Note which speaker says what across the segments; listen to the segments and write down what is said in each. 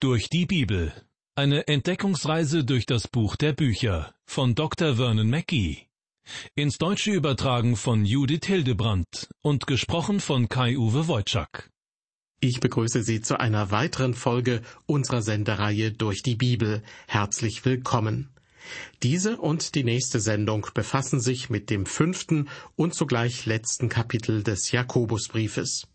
Speaker 1: Durch die Bibel. Eine Entdeckungsreise durch das Buch der Bücher von Dr. Vernon Mackey. Ins Deutsche übertragen von Judith Hildebrandt und gesprochen von Kai-Uwe Wojczak.
Speaker 2: Ich begrüße Sie zu einer weiteren Folge unserer Sendereihe durch die Bibel. Herzlich willkommen. Diese und die nächste Sendung befassen sich mit dem fünften und zugleich letzten Kapitel des Jakobusbriefes.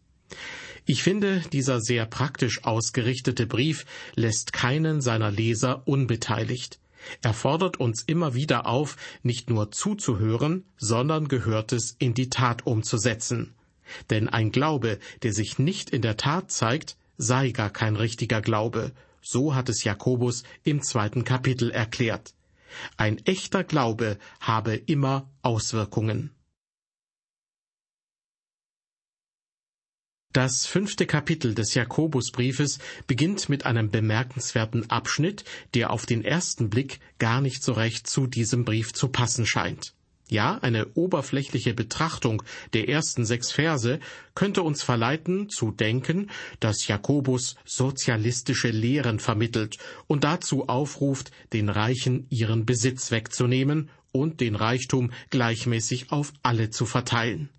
Speaker 2: Ich finde, dieser sehr praktisch ausgerichtete Brief lässt keinen seiner Leser unbeteiligt. Er fordert uns immer wieder auf, nicht nur zuzuhören, sondern Gehörtes in die Tat umzusetzen. Denn ein Glaube, der sich nicht in der Tat zeigt, sei gar kein richtiger Glaube. So hat es Jakobus im zweiten Kapitel erklärt. Ein echter Glaube habe immer Auswirkungen. Das fünfte Kapitel des Jakobusbriefes beginnt mit einem bemerkenswerten Abschnitt, der auf den ersten Blick gar nicht so recht zu diesem Brief zu passen scheint. Ja, eine oberflächliche Betrachtung der ersten sechs Verse könnte uns verleiten zu denken, dass Jakobus sozialistische Lehren vermittelt und dazu aufruft, den Reichen ihren Besitz wegzunehmen und den Reichtum gleichmäßig auf alle zu verteilen.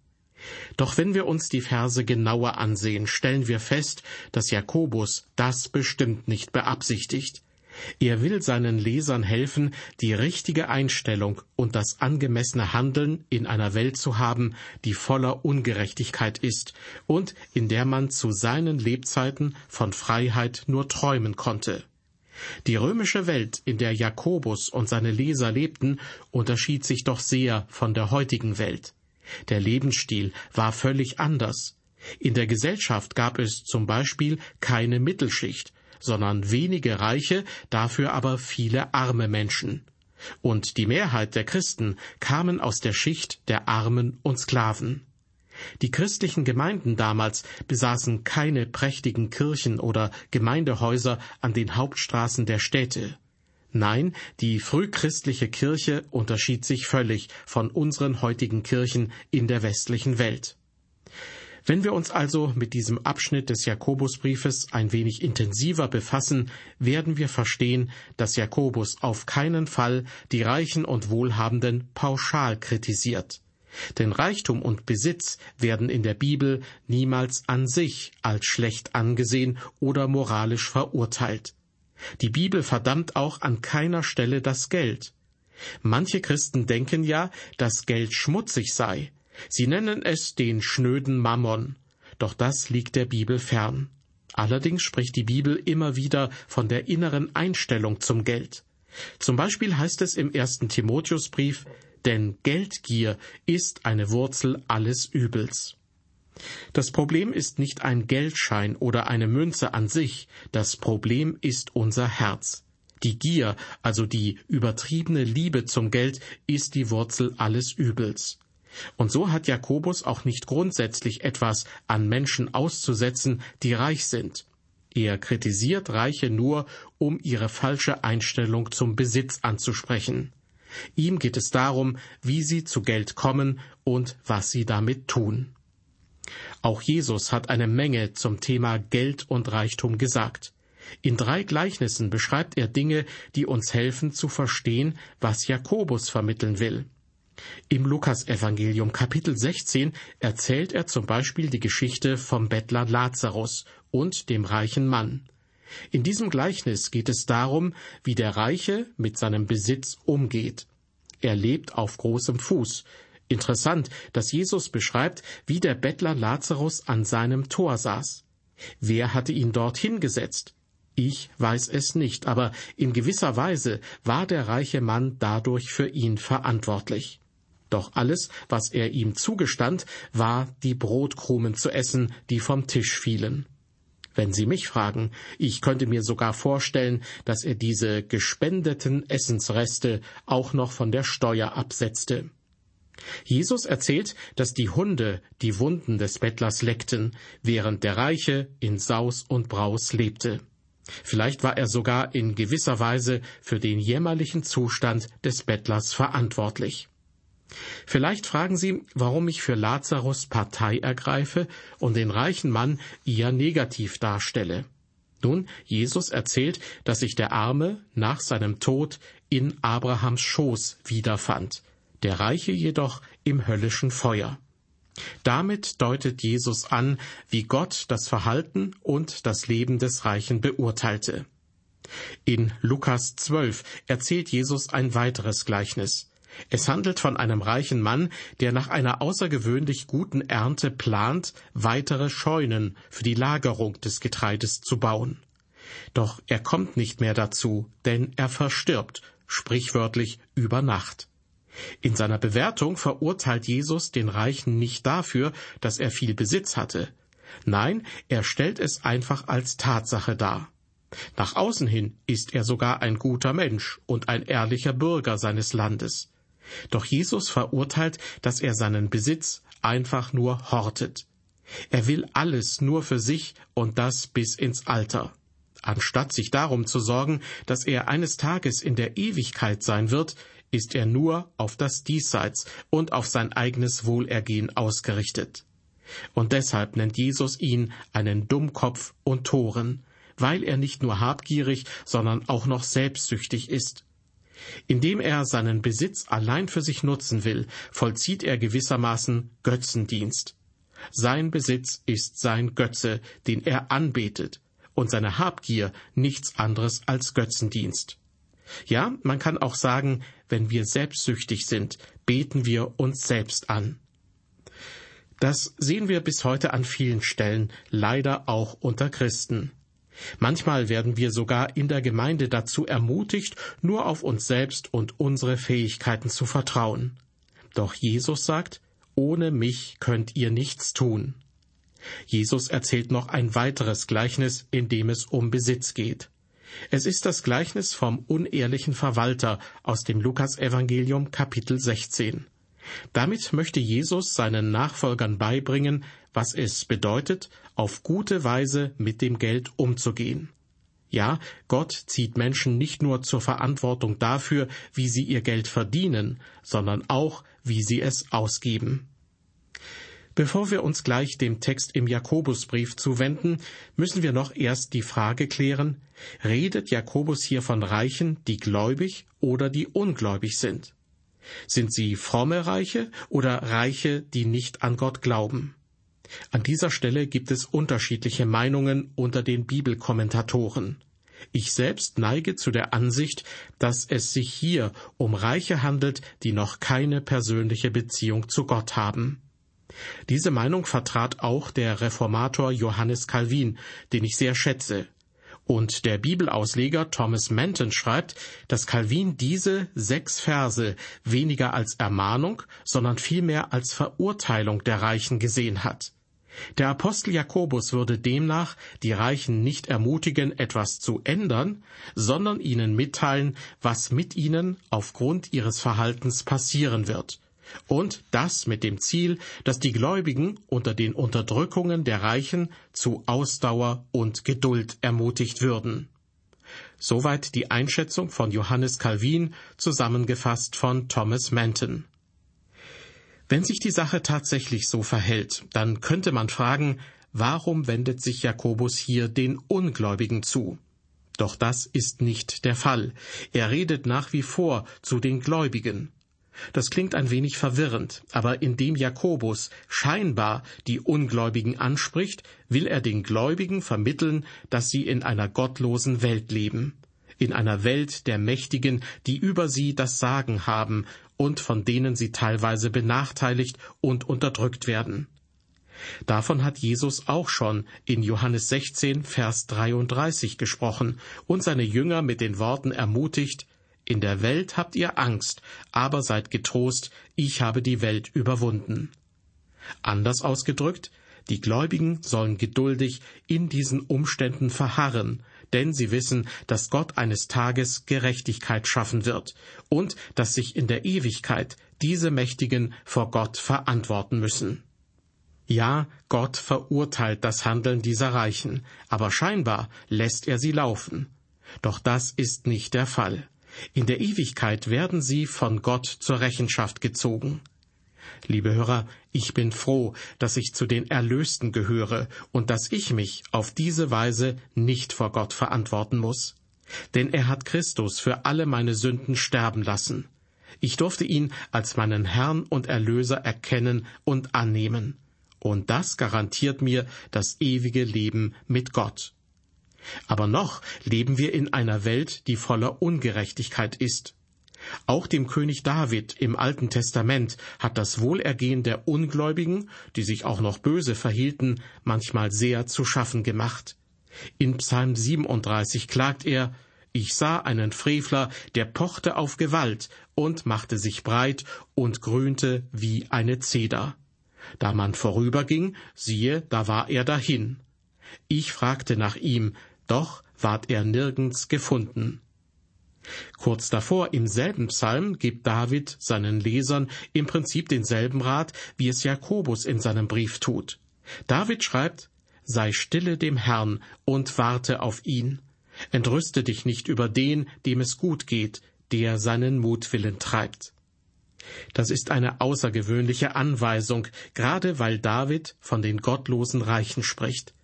Speaker 2: Doch wenn wir uns die Verse genauer ansehen, stellen wir fest, dass Jakobus das bestimmt nicht beabsichtigt. Er will seinen Lesern helfen, die richtige Einstellung und das angemessene Handeln in einer Welt zu haben, die voller Ungerechtigkeit ist und in der man zu seinen Lebzeiten von Freiheit nur träumen konnte. Die römische Welt, in der Jakobus und seine Leser lebten, unterschied sich doch sehr von der heutigen Welt. Der Lebensstil war völlig anders. In der Gesellschaft gab es zum Beispiel keine Mittelschicht, sondern wenige Reiche, dafür aber viele arme Menschen. Und die Mehrheit der Christen kamen aus der Schicht der Armen und Sklaven. Die christlichen Gemeinden damals besaßen keine prächtigen Kirchen oder Gemeindehäuser an den Hauptstraßen der Städte. Nein, die frühchristliche Kirche unterschied sich völlig von unseren heutigen Kirchen in der westlichen Welt. Wenn wir uns also mit diesem Abschnitt des Jakobusbriefes ein wenig intensiver befassen, werden wir verstehen, dass Jakobus auf keinen Fall die Reichen und Wohlhabenden pauschal kritisiert. Denn Reichtum und Besitz werden in der Bibel niemals an sich als schlecht angesehen oder moralisch verurteilt. Die Bibel verdammt auch an keiner Stelle das Geld. Manche Christen denken ja, dass Geld schmutzig sei. Sie nennen es den schnöden Mammon. Doch das liegt der Bibel fern. Allerdings spricht die Bibel immer wieder von der inneren Einstellung zum Geld. Zum Beispiel heißt es im ersten Timotheusbrief, denn Geldgier ist eine Wurzel alles Übels. Das Problem ist nicht ein Geldschein oder eine Münze an sich, das Problem ist unser Herz. Die Gier, also die übertriebene Liebe zum Geld, ist die Wurzel alles Übels. Und so hat Jakobus auch nicht grundsätzlich etwas an Menschen auszusetzen, die reich sind. Er kritisiert Reiche nur, um ihre falsche Einstellung zum Besitz anzusprechen. Ihm geht es darum, wie sie zu Geld kommen und was sie damit tun. Auch Jesus hat eine Menge zum Thema Geld und Reichtum gesagt. In drei Gleichnissen beschreibt er Dinge, die uns helfen zu verstehen, was Jakobus vermitteln will. Im Lukasevangelium Kapitel 16 erzählt er zum Beispiel die Geschichte vom Bettler Lazarus und dem reichen Mann. In diesem Gleichnis geht es darum, wie der Reiche mit seinem Besitz umgeht. Er lebt auf großem Fuß, Interessant, dass Jesus beschreibt, wie der Bettler Lazarus an seinem Tor saß. Wer hatte ihn dorthin gesetzt? Ich weiß es nicht, aber in gewisser Weise war der reiche Mann dadurch für ihn verantwortlich. Doch alles, was er ihm zugestand, war die Brotkrumen zu essen, die vom Tisch fielen. Wenn Sie mich fragen, ich könnte mir sogar vorstellen, dass er diese gespendeten Essensreste auch noch von der Steuer absetzte. Jesus erzählt, dass die Hunde die Wunden des Bettlers leckten, während der Reiche in Saus und Braus lebte. Vielleicht war er sogar in gewisser Weise für den jämmerlichen Zustand des Bettlers verantwortlich. Vielleicht fragen Sie, warum ich für Lazarus Partei ergreife und den reichen Mann eher negativ darstelle. Nun, Jesus erzählt, dass sich der Arme nach seinem Tod in Abrahams Schoß wiederfand, der Reiche jedoch im höllischen Feuer. Damit deutet Jesus an, wie Gott das Verhalten und das Leben des Reichen beurteilte. In Lukas 12 erzählt Jesus ein weiteres Gleichnis. Es handelt von einem reichen Mann, der nach einer außergewöhnlich guten Ernte plant, weitere Scheunen für die Lagerung des Getreides zu bauen. Doch er kommt nicht mehr dazu, denn er verstirbt, sprichwörtlich über Nacht. In seiner Bewertung verurteilt Jesus den Reichen nicht dafür, dass er viel Besitz hatte. Nein, er stellt es einfach als Tatsache dar. Nach außen hin ist er sogar ein guter Mensch und ein ehrlicher Bürger seines Landes. Doch Jesus verurteilt, dass er seinen Besitz einfach nur hortet. Er will alles nur für sich und das bis ins Alter. Anstatt sich darum zu sorgen, dass er eines Tages in der Ewigkeit sein wird, ist er nur auf das Diesseits und auf sein eigenes Wohlergehen ausgerichtet. Und deshalb nennt Jesus ihn einen Dummkopf und Toren, weil er nicht nur habgierig, sondern auch noch selbstsüchtig ist. Indem er seinen Besitz allein für sich nutzen will, vollzieht er gewissermaßen Götzendienst. Sein Besitz ist sein Götze, den er anbetet, und seine Habgier nichts anderes als Götzendienst. Ja, man kann auch sagen, wenn wir selbstsüchtig sind, beten wir uns selbst an. Das sehen wir bis heute an vielen Stellen, leider auch unter Christen. Manchmal werden wir sogar in der Gemeinde dazu ermutigt, nur auf uns selbst und unsere Fähigkeiten zu vertrauen. Doch Jesus sagt, ohne mich könnt ihr nichts tun. Jesus erzählt noch ein weiteres Gleichnis, in dem es um Besitz geht. Es ist das Gleichnis vom unehrlichen Verwalter aus dem Lukasevangelium Kapitel 16. Damit möchte Jesus seinen Nachfolgern beibringen, was es bedeutet, auf gute Weise mit dem Geld umzugehen. Ja, Gott zieht Menschen nicht nur zur Verantwortung dafür, wie sie ihr Geld verdienen, sondern auch, wie sie es ausgeben. Bevor wir uns gleich dem Text im Jakobusbrief zuwenden, müssen wir noch erst die Frage klären, redet Jakobus hier von Reichen, die gläubig oder die ungläubig sind? Sind sie fromme Reiche oder Reiche, die nicht an Gott glauben? An dieser Stelle gibt es unterschiedliche Meinungen unter den Bibelkommentatoren. Ich selbst neige zu der Ansicht, dass es sich hier um Reiche handelt, die noch keine persönliche Beziehung zu Gott haben. Diese Meinung vertrat auch der Reformator Johannes Calvin, den ich sehr schätze. Und der Bibelausleger Thomas Manton schreibt, dass Calvin diese sechs Verse weniger als Ermahnung, sondern vielmehr als Verurteilung der Reichen gesehen hat. Der Apostel Jakobus würde demnach die Reichen nicht ermutigen, etwas zu ändern, sondern ihnen mitteilen, was mit ihnen aufgrund ihres Verhaltens passieren wird, und das mit dem Ziel, dass die Gläubigen unter den Unterdrückungen der Reichen zu Ausdauer und Geduld ermutigt würden. Soweit die Einschätzung von Johannes Calvin, zusammengefasst von Thomas Manton. Wenn sich die Sache tatsächlich so verhält, dann könnte man fragen, warum wendet sich Jakobus hier den Ungläubigen zu? Doch das ist nicht der Fall. Er redet nach wie vor zu den Gläubigen. Das klingt ein wenig verwirrend, aber indem Jakobus scheinbar die Ungläubigen anspricht, will er den Gläubigen vermitteln, dass sie in einer gottlosen Welt leben, in einer Welt der Mächtigen, die über sie das Sagen haben und von denen sie teilweise benachteiligt und unterdrückt werden. Davon hat Jesus auch schon in Johannes 16, Vers 33 gesprochen und seine Jünger mit den Worten ermutigt, in der Welt habt ihr Angst, aber seid getrost, ich habe die Welt überwunden. Anders ausgedrückt, die Gläubigen sollen geduldig in diesen Umständen verharren, denn sie wissen, dass Gott eines Tages Gerechtigkeit schaffen wird und dass sich in der Ewigkeit diese Mächtigen vor Gott verantworten müssen. Ja, Gott verurteilt das Handeln dieser Reichen, aber scheinbar lässt er sie laufen. Doch das ist nicht der Fall. In der Ewigkeit werden sie von Gott zur Rechenschaft gezogen. Liebe Hörer, ich bin froh, dass ich zu den Erlösten gehöre und dass ich mich auf diese Weise nicht vor Gott verantworten muss. Denn er hat Christus für alle meine Sünden sterben lassen. Ich durfte ihn als meinen Herrn und Erlöser erkennen und annehmen. Und das garantiert mir das ewige Leben mit Gott. Aber noch leben wir in einer Welt, die voller Ungerechtigkeit ist. Auch dem König David im Alten Testament hat das Wohlergehen der Ungläubigen, die sich auch noch böse verhielten, manchmal sehr zu schaffen gemacht. In Psalm 37 klagt er, ich sah einen Frevler, der pochte auf Gewalt und machte sich breit und grünte wie eine Zeder. Da man vorüberging, siehe, da war er dahin. Ich fragte nach ihm, doch ward er nirgends gefunden. Kurz davor im selben Psalm gibt David seinen Lesern im Prinzip denselben Rat, wie es Jakobus in seinem Brief tut. David schreibt, Sei stille dem Herrn und warte auf ihn. Entrüste dich nicht über den, dem es gut geht, der seinen Mutwillen treibt. Das ist eine außergewöhnliche Anweisung, gerade weil David von den gottlosen Reichen spricht.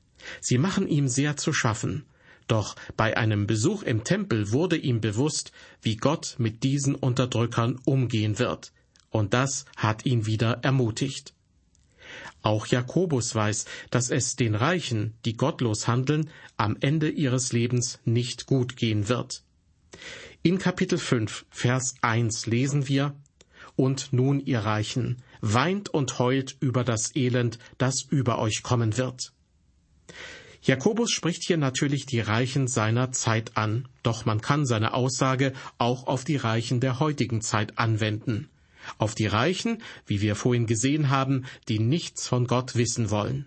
Speaker 2: Sie machen ihm sehr zu schaffen. Doch bei einem Besuch im Tempel wurde ihm bewusst, wie Gott mit diesen Unterdrückern umgehen wird. Und das hat ihn wieder ermutigt. Auch Jakobus weiß, dass es den Reichen, die gottlos handeln, am Ende ihres Lebens nicht gut gehen wird. In Kapitel 5, Vers 1 lesen wir, Und nun, ihr Reichen, weint und heult über das Elend, das über euch kommen wird. Jakobus spricht hier natürlich die Reichen seiner Zeit an, doch man kann seine Aussage auch auf die Reichen der heutigen Zeit anwenden. Auf die Reichen, wie wir vorhin gesehen haben, die nichts von Gott wissen wollen.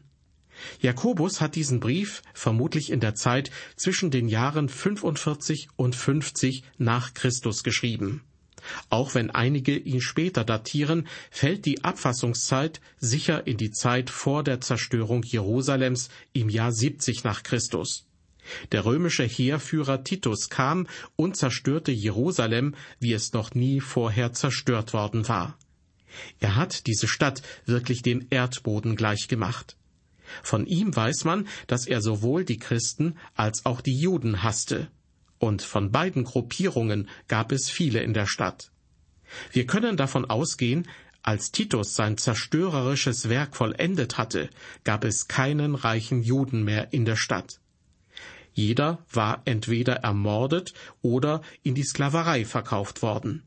Speaker 2: Jakobus hat diesen Brief vermutlich in der Zeit zwischen den Jahren 45 und 50 nach Christus geschrieben. Auch wenn einige ihn später datieren, fällt die Abfassungszeit sicher in die Zeit vor der Zerstörung Jerusalems im Jahr 70 nach Christus. Der römische Heerführer Titus kam und zerstörte Jerusalem, wie es noch nie vorher zerstört worden war. Er hat diese Stadt wirklich dem Erdboden gleichgemacht. Von ihm weiß man, dass er sowohl die Christen als auch die Juden hasste und von beiden Gruppierungen gab es viele in der Stadt. Wir können davon ausgehen, als Titus sein zerstörerisches Werk vollendet hatte, gab es keinen reichen Juden mehr in der Stadt. Jeder war entweder ermordet oder in die Sklaverei verkauft worden.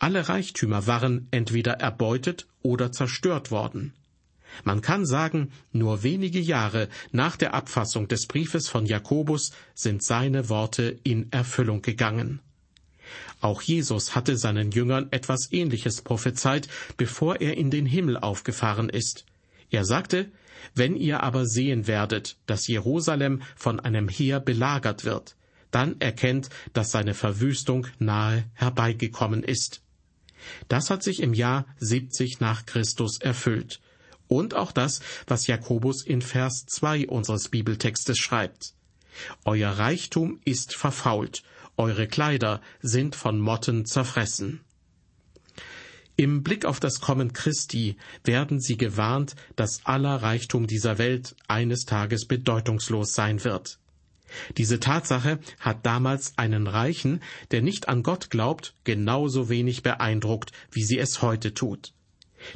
Speaker 2: Alle Reichtümer waren entweder erbeutet oder zerstört worden. Man kann sagen, nur wenige Jahre nach der Abfassung des Briefes von Jakobus sind seine Worte in Erfüllung gegangen. Auch Jesus hatte seinen Jüngern etwas Ähnliches prophezeit, bevor er in den Himmel aufgefahren ist. Er sagte, wenn ihr aber sehen werdet, dass Jerusalem von einem Heer belagert wird, dann erkennt, dass seine Verwüstung nahe herbeigekommen ist. Das hat sich im Jahr 70 nach Christus erfüllt und auch das, was Jakobus in Vers 2 unseres Bibeltextes schreibt. Euer Reichtum ist verfault, eure Kleider sind von Motten zerfressen. Im Blick auf das Kommen Christi werden sie gewarnt, dass aller Reichtum dieser Welt eines Tages bedeutungslos sein wird. Diese Tatsache hat damals einen Reichen, der nicht an Gott glaubt, genauso wenig beeindruckt, wie sie es heute tut.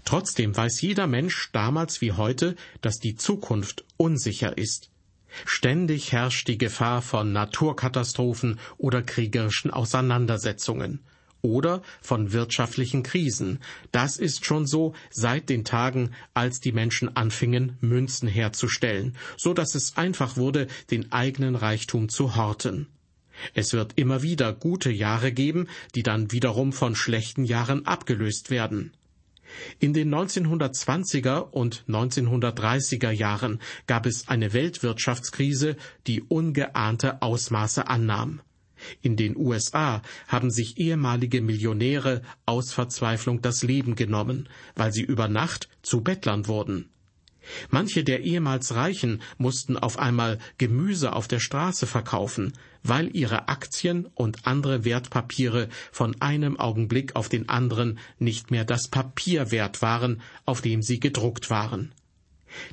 Speaker 2: Trotzdem weiß jeder Mensch damals wie heute, dass die Zukunft unsicher ist. Ständig herrscht die Gefahr von Naturkatastrophen oder kriegerischen Auseinandersetzungen oder von wirtschaftlichen Krisen. Das ist schon so seit den Tagen, als die Menschen anfingen, Münzen herzustellen, so dass es einfach wurde, den eigenen Reichtum zu horten. Es wird immer wieder gute Jahre geben, die dann wiederum von schlechten Jahren abgelöst werden. In den 1920er und 1930er Jahren gab es eine Weltwirtschaftskrise, die ungeahnte Ausmaße annahm. In den USA haben sich ehemalige Millionäre aus Verzweiflung das Leben genommen, weil sie über Nacht zu Bettlern wurden. Manche der ehemals Reichen mussten auf einmal Gemüse auf der Straße verkaufen, weil ihre Aktien und andere Wertpapiere von einem Augenblick auf den anderen nicht mehr das Papier wert waren, auf dem sie gedruckt waren.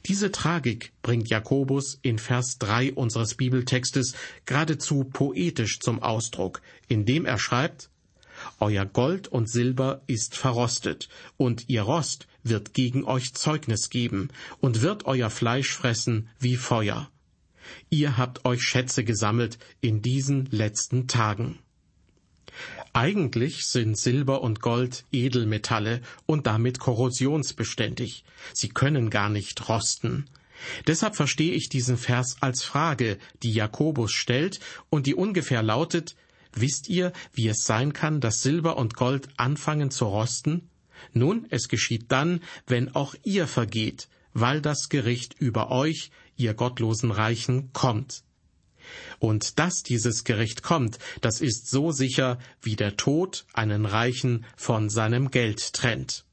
Speaker 2: Diese Tragik bringt Jakobus in Vers 3 unseres Bibeltextes geradezu poetisch zum Ausdruck, indem er schreibt, Euer Gold und Silber ist verrostet, und ihr Rost wird gegen euch Zeugnis geben und wird euer Fleisch fressen wie Feuer. Ihr habt euch Schätze gesammelt in diesen letzten Tagen. Eigentlich sind Silber und Gold Edelmetalle und damit korrosionsbeständig. Sie können gar nicht rosten. Deshalb verstehe ich diesen Vers als Frage, die Jakobus stellt und die ungefähr lautet, Wisst ihr, wie es sein kann, dass Silber und Gold anfangen zu rosten? Nun, es geschieht dann, wenn auch ihr vergeht, weil das Gericht über euch, ihr gottlosen Reichen, kommt. Und dass dieses Gericht kommt, das ist so sicher, wie der Tod einen Reichen von seinem Geld trennt.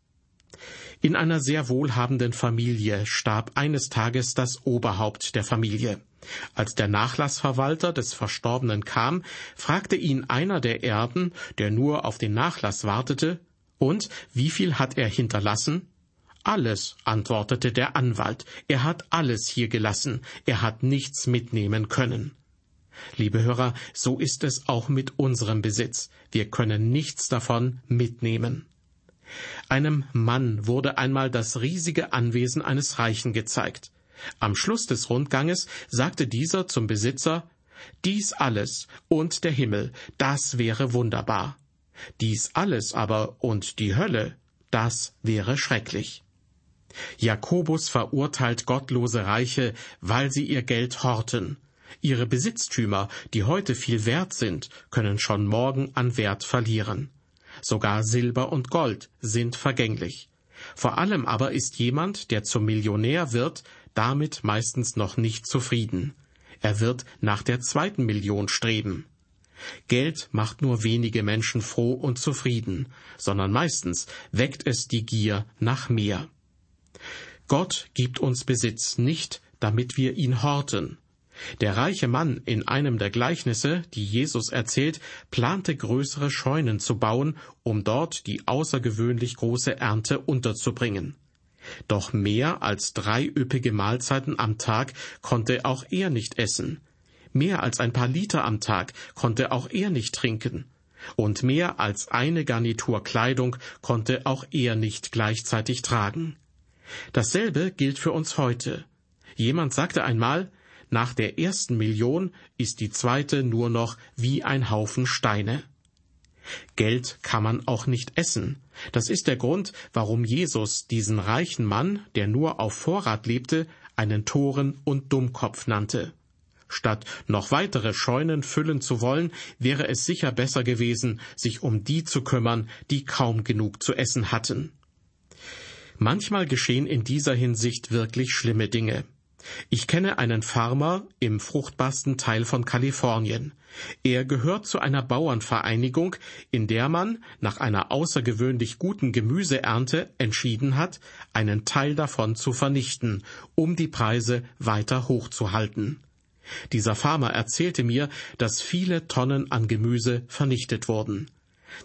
Speaker 2: In einer sehr wohlhabenden Familie starb eines Tages das Oberhaupt der Familie. Als der Nachlassverwalter des Verstorbenen kam, fragte ihn einer der Erben, der nur auf den Nachlass wartete, und wie viel hat er hinterlassen? Alles, antwortete der Anwalt, er hat alles hier gelassen, er hat nichts mitnehmen können. Liebe Hörer, so ist es auch mit unserem Besitz, wir können nichts davon mitnehmen. Einem Mann wurde einmal das riesige Anwesen eines Reichen gezeigt. Am Schluss des Rundganges sagte dieser zum Besitzer Dies alles und der Himmel, das wäre wunderbar. Dies alles aber und die Hölle, das wäre schrecklich. Jakobus verurteilt gottlose Reiche, weil sie ihr Geld horten. Ihre Besitztümer, die heute viel wert sind, können schon morgen an Wert verlieren. Sogar Silber und Gold sind vergänglich. Vor allem aber ist jemand, der zum Millionär wird, damit meistens noch nicht zufrieden. Er wird nach der zweiten Million streben. Geld macht nur wenige Menschen froh und zufrieden, sondern meistens weckt es die Gier nach mehr. Gott gibt uns Besitz nicht, damit wir ihn horten. Der reiche Mann in einem der Gleichnisse, die Jesus erzählt, plante größere Scheunen zu bauen, um dort die außergewöhnlich große Ernte unterzubringen. Doch mehr als drei üppige Mahlzeiten am Tag konnte auch er nicht essen. Mehr als ein paar Liter am Tag konnte auch er nicht trinken. Und mehr als eine Garnitur Kleidung konnte auch er nicht gleichzeitig tragen. Dasselbe gilt für uns heute. Jemand sagte einmal, nach der ersten Million ist die zweite nur noch wie ein Haufen Steine. Geld kann man auch nicht essen. Das ist der Grund, warum Jesus diesen reichen Mann, der nur auf Vorrat lebte, einen Toren und Dummkopf nannte. Statt noch weitere Scheunen füllen zu wollen, wäre es sicher besser gewesen, sich um die zu kümmern, die kaum genug zu essen hatten. Manchmal geschehen in dieser Hinsicht wirklich schlimme Dinge. Ich kenne einen Farmer im fruchtbarsten Teil von Kalifornien. Er gehört zu einer Bauernvereinigung, in der man nach einer außergewöhnlich guten Gemüseernte entschieden hat, einen Teil davon zu vernichten, um die Preise weiter hochzuhalten. Dieser Farmer erzählte mir, dass viele Tonnen an Gemüse vernichtet wurden.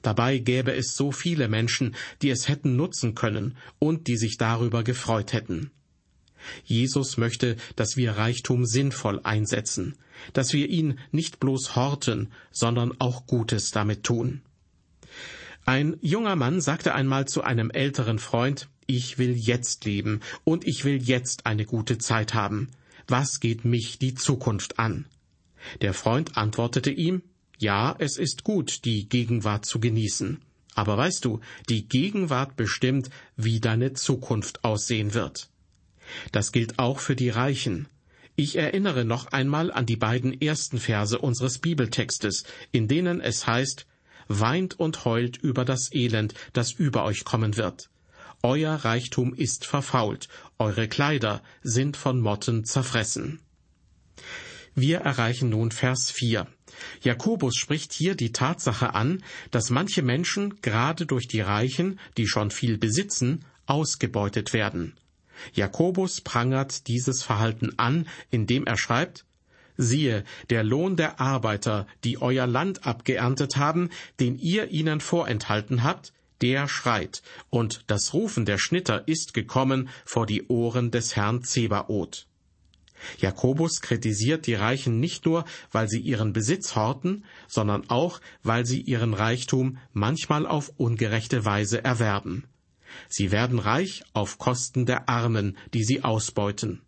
Speaker 2: Dabei gäbe es so viele Menschen, die es hätten nutzen können und die sich darüber gefreut hätten. Jesus möchte, dass wir Reichtum sinnvoll einsetzen, dass wir ihn nicht bloß horten, sondern auch Gutes damit tun. Ein junger Mann sagte einmal zu einem älteren Freund, ich will jetzt leben und ich will jetzt eine gute Zeit haben. Was geht mich die Zukunft an? Der Freund antwortete ihm, ja, es ist gut, die Gegenwart zu genießen. Aber weißt du, die Gegenwart bestimmt, wie deine Zukunft aussehen wird. Das gilt auch für die Reichen. Ich erinnere noch einmal an die beiden ersten Verse unseres Bibeltextes, in denen es heißt, Weint und heult über das Elend, das über euch kommen wird. Euer Reichtum ist verfault, eure Kleider sind von Motten zerfressen. Wir erreichen nun Vers 4. Jakobus spricht hier die Tatsache an, dass manche Menschen gerade durch die Reichen, die schon viel besitzen, ausgebeutet werden. Jakobus prangert dieses Verhalten an, indem er schreibt, Siehe, der Lohn der Arbeiter, die euer Land abgeerntet haben, den ihr ihnen vorenthalten habt, der schreit, und das Rufen der Schnitter ist gekommen vor die Ohren des Herrn Zebaoth. Jakobus kritisiert die Reichen nicht nur, weil sie ihren Besitz horten, sondern auch, weil sie ihren Reichtum manchmal auf ungerechte Weise erwerben. Sie werden reich auf Kosten der Armen, die sie ausbeuten.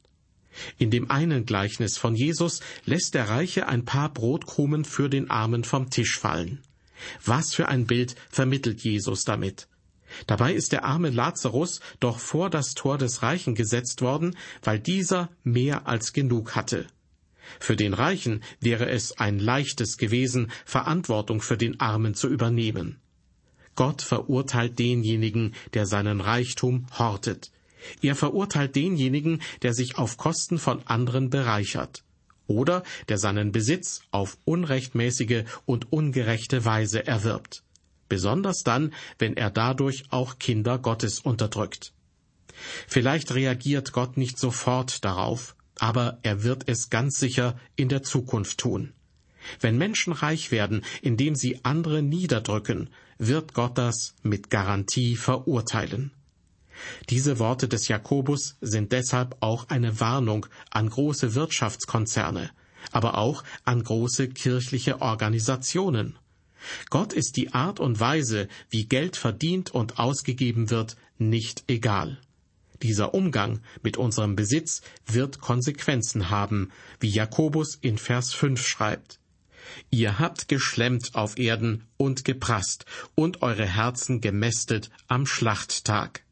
Speaker 2: In dem einen Gleichnis von Jesus lässt der Reiche ein paar Brotkrumen für den Armen vom Tisch fallen. Was für ein Bild vermittelt Jesus damit? Dabei ist der arme Lazarus doch vor das Tor des Reichen gesetzt worden, weil dieser mehr als genug hatte. Für den Reichen wäre es ein leichtes gewesen, Verantwortung für den Armen zu übernehmen. Gott verurteilt denjenigen, der seinen Reichtum hortet. Er verurteilt denjenigen, der sich auf Kosten von anderen bereichert oder der seinen Besitz auf unrechtmäßige und ungerechte Weise erwirbt, besonders dann, wenn er dadurch auch Kinder Gottes unterdrückt. Vielleicht reagiert Gott nicht sofort darauf, aber er wird es ganz sicher in der Zukunft tun. Wenn Menschen reich werden, indem sie andere niederdrücken, wird Gott das mit Garantie verurteilen. Diese Worte des Jakobus sind deshalb auch eine Warnung an große Wirtschaftskonzerne, aber auch an große kirchliche Organisationen. Gott ist die Art und Weise, wie Geld verdient und ausgegeben wird, nicht egal. Dieser Umgang mit unserem Besitz wird Konsequenzen haben, wie Jakobus in Vers 5 schreibt. Ihr habt geschlemmt auf Erden und geprasst und eure Herzen gemästet am Schlachttag.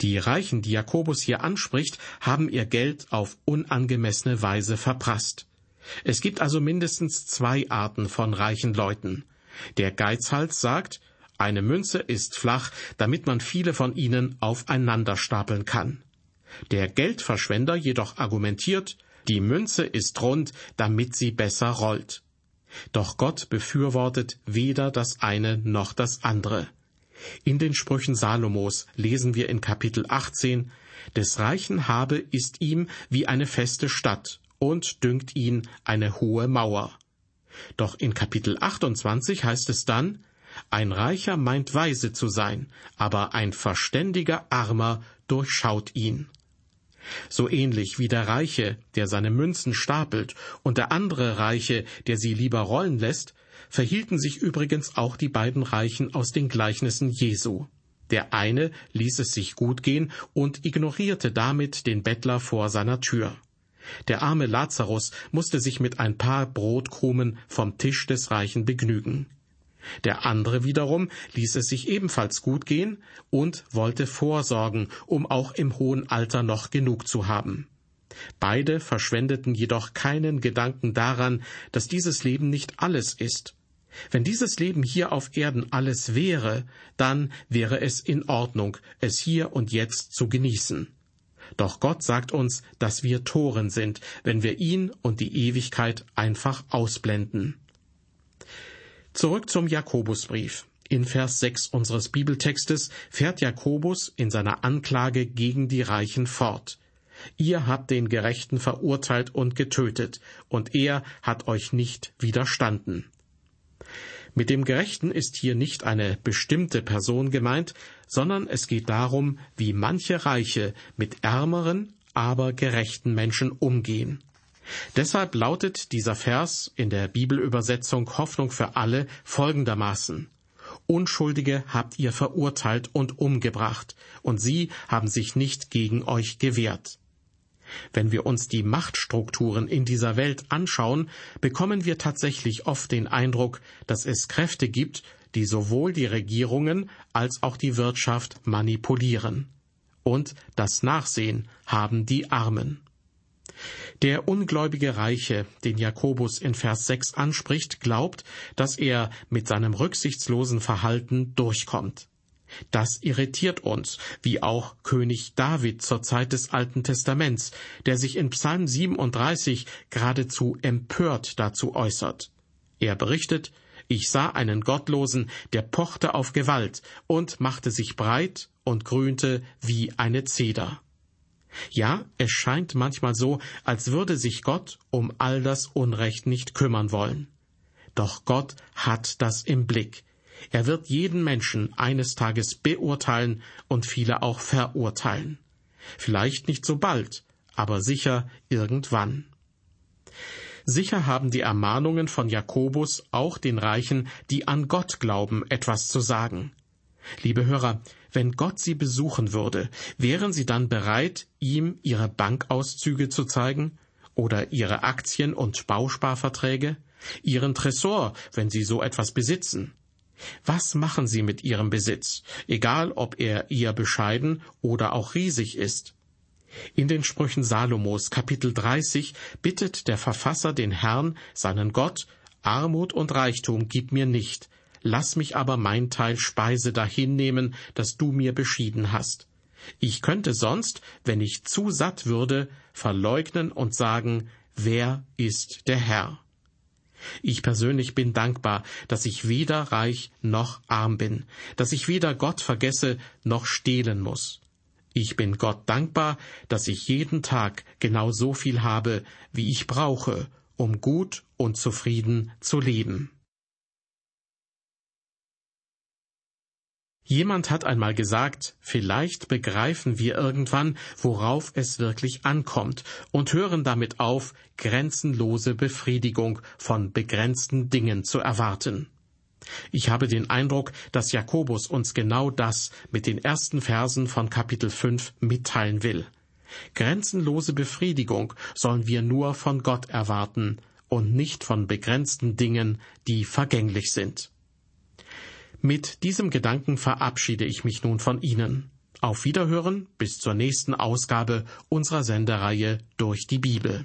Speaker 2: Die Reichen, die Jakobus hier anspricht, haben ihr Geld auf unangemessene Weise verprasst. Es gibt also mindestens zwei Arten von reichen Leuten. Der Geizhals sagt, eine Münze ist flach, damit man viele von ihnen aufeinander stapeln kann. Der Geldverschwender jedoch argumentiert, die Münze ist rund, damit sie besser rollt. Doch Gott befürwortet weder das eine noch das andere. In den Sprüchen Salomos lesen wir in Kapitel 18, des reichen Habe ist ihm wie eine feste Stadt und dünkt ihn eine hohe Mauer. Doch in Kapitel 28 heißt es dann, ein Reicher meint weise zu sein, aber ein verständiger Armer durchschaut ihn. So ähnlich wie der Reiche, der seine Münzen stapelt, und der andere Reiche, der sie lieber rollen lässt, verhielten sich übrigens auch die beiden Reichen aus den Gleichnissen Jesu. Der eine ließ es sich gut gehen und ignorierte damit den Bettler vor seiner Tür. Der arme Lazarus musste sich mit ein paar Brotkrumen vom Tisch des Reichen begnügen. Der andere wiederum ließ es sich ebenfalls gut gehen und wollte vorsorgen, um auch im hohen Alter noch genug zu haben. Beide verschwendeten jedoch keinen Gedanken daran, dass dieses Leben nicht alles ist. Wenn dieses Leben hier auf Erden alles wäre, dann wäre es in Ordnung, es hier und jetzt zu genießen. Doch Gott sagt uns, dass wir Toren sind, wenn wir ihn und die Ewigkeit einfach ausblenden. Zurück zum Jakobusbrief. In Vers 6 unseres Bibeltextes fährt Jakobus in seiner Anklage gegen die Reichen fort. Ihr habt den Gerechten verurteilt und getötet, und er hat euch nicht widerstanden. Mit dem Gerechten ist hier nicht eine bestimmte Person gemeint, sondern es geht darum, wie manche Reiche mit ärmeren, aber gerechten Menschen umgehen. Deshalb lautet dieser Vers in der Bibelübersetzung Hoffnung für alle folgendermaßen Unschuldige habt ihr verurteilt und umgebracht, und sie haben sich nicht gegen euch gewehrt. Wenn wir uns die Machtstrukturen in dieser Welt anschauen, bekommen wir tatsächlich oft den Eindruck, dass es Kräfte gibt, die sowohl die Regierungen als auch die Wirtschaft manipulieren. Und das Nachsehen haben die Armen. Der ungläubige Reiche, den Jakobus in Vers 6 anspricht, glaubt, dass er mit seinem rücksichtslosen Verhalten durchkommt. Das irritiert uns, wie auch König David zur Zeit des Alten Testaments, der sich in Psalm 37 geradezu empört dazu äußert. Er berichtet, ich sah einen Gottlosen, der pochte auf Gewalt und machte sich breit und grünte wie eine Zeder. Ja, es scheint manchmal so, als würde sich Gott um all das Unrecht nicht kümmern wollen. Doch Gott hat das im Blick. Er wird jeden Menschen eines Tages beurteilen und viele auch verurteilen. Vielleicht nicht so bald, aber sicher irgendwann. Sicher haben die Ermahnungen von Jakobus auch den Reichen, die an Gott glauben, etwas zu sagen. Liebe Hörer, wenn Gott sie besuchen würde, wären sie dann bereit, ihm ihre Bankauszüge zu zeigen oder ihre Aktien und Bausparverträge, ihren Tresor, wenn sie so etwas besitzen? Was machen sie mit ihrem Besitz, egal ob er eher bescheiden oder auch riesig ist? In den Sprüchen Salomos Kapitel 30 bittet der Verfasser den Herrn, seinen Gott, Armut und Reichtum gib mir nicht, lass mich aber mein Teil Speise dahinnehmen, das du mir beschieden hast. Ich könnte sonst, wenn ich zu satt würde, verleugnen und sagen, wer ist der Herr? Ich persönlich bin dankbar, dass ich weder reich noch arm bin, dass ich weder Gott vergesse noch stehlen muss. Ich bin Gott dankbar, dass ich jeden Tag genau so viel habe, wie ich brauche, um gut und zufrieden zu leben. Jemand hat einmal gesagt, vielleicht begreifen wir irgendwann, worauf es wirklich ankommt und hören damit auf, grenzenlose Befriedigung von begrenzten Dingen zu erwarten. Ich habe den Eindruck, dass Jakobus uns genau das mit den ersten Versen von Kapitel 5 mitteilen will. Grenzenlose Befriedigung sollen wir nur von Gott erwarten und nicht von begrenzten Dingen, die vergänglich sind. Mit diesem Gedanken verabschiede ich mich nun von Ihnen. Auf Wiederhören bis zur nächsten Ausgabe unserer Sendereihe durch die Bibel.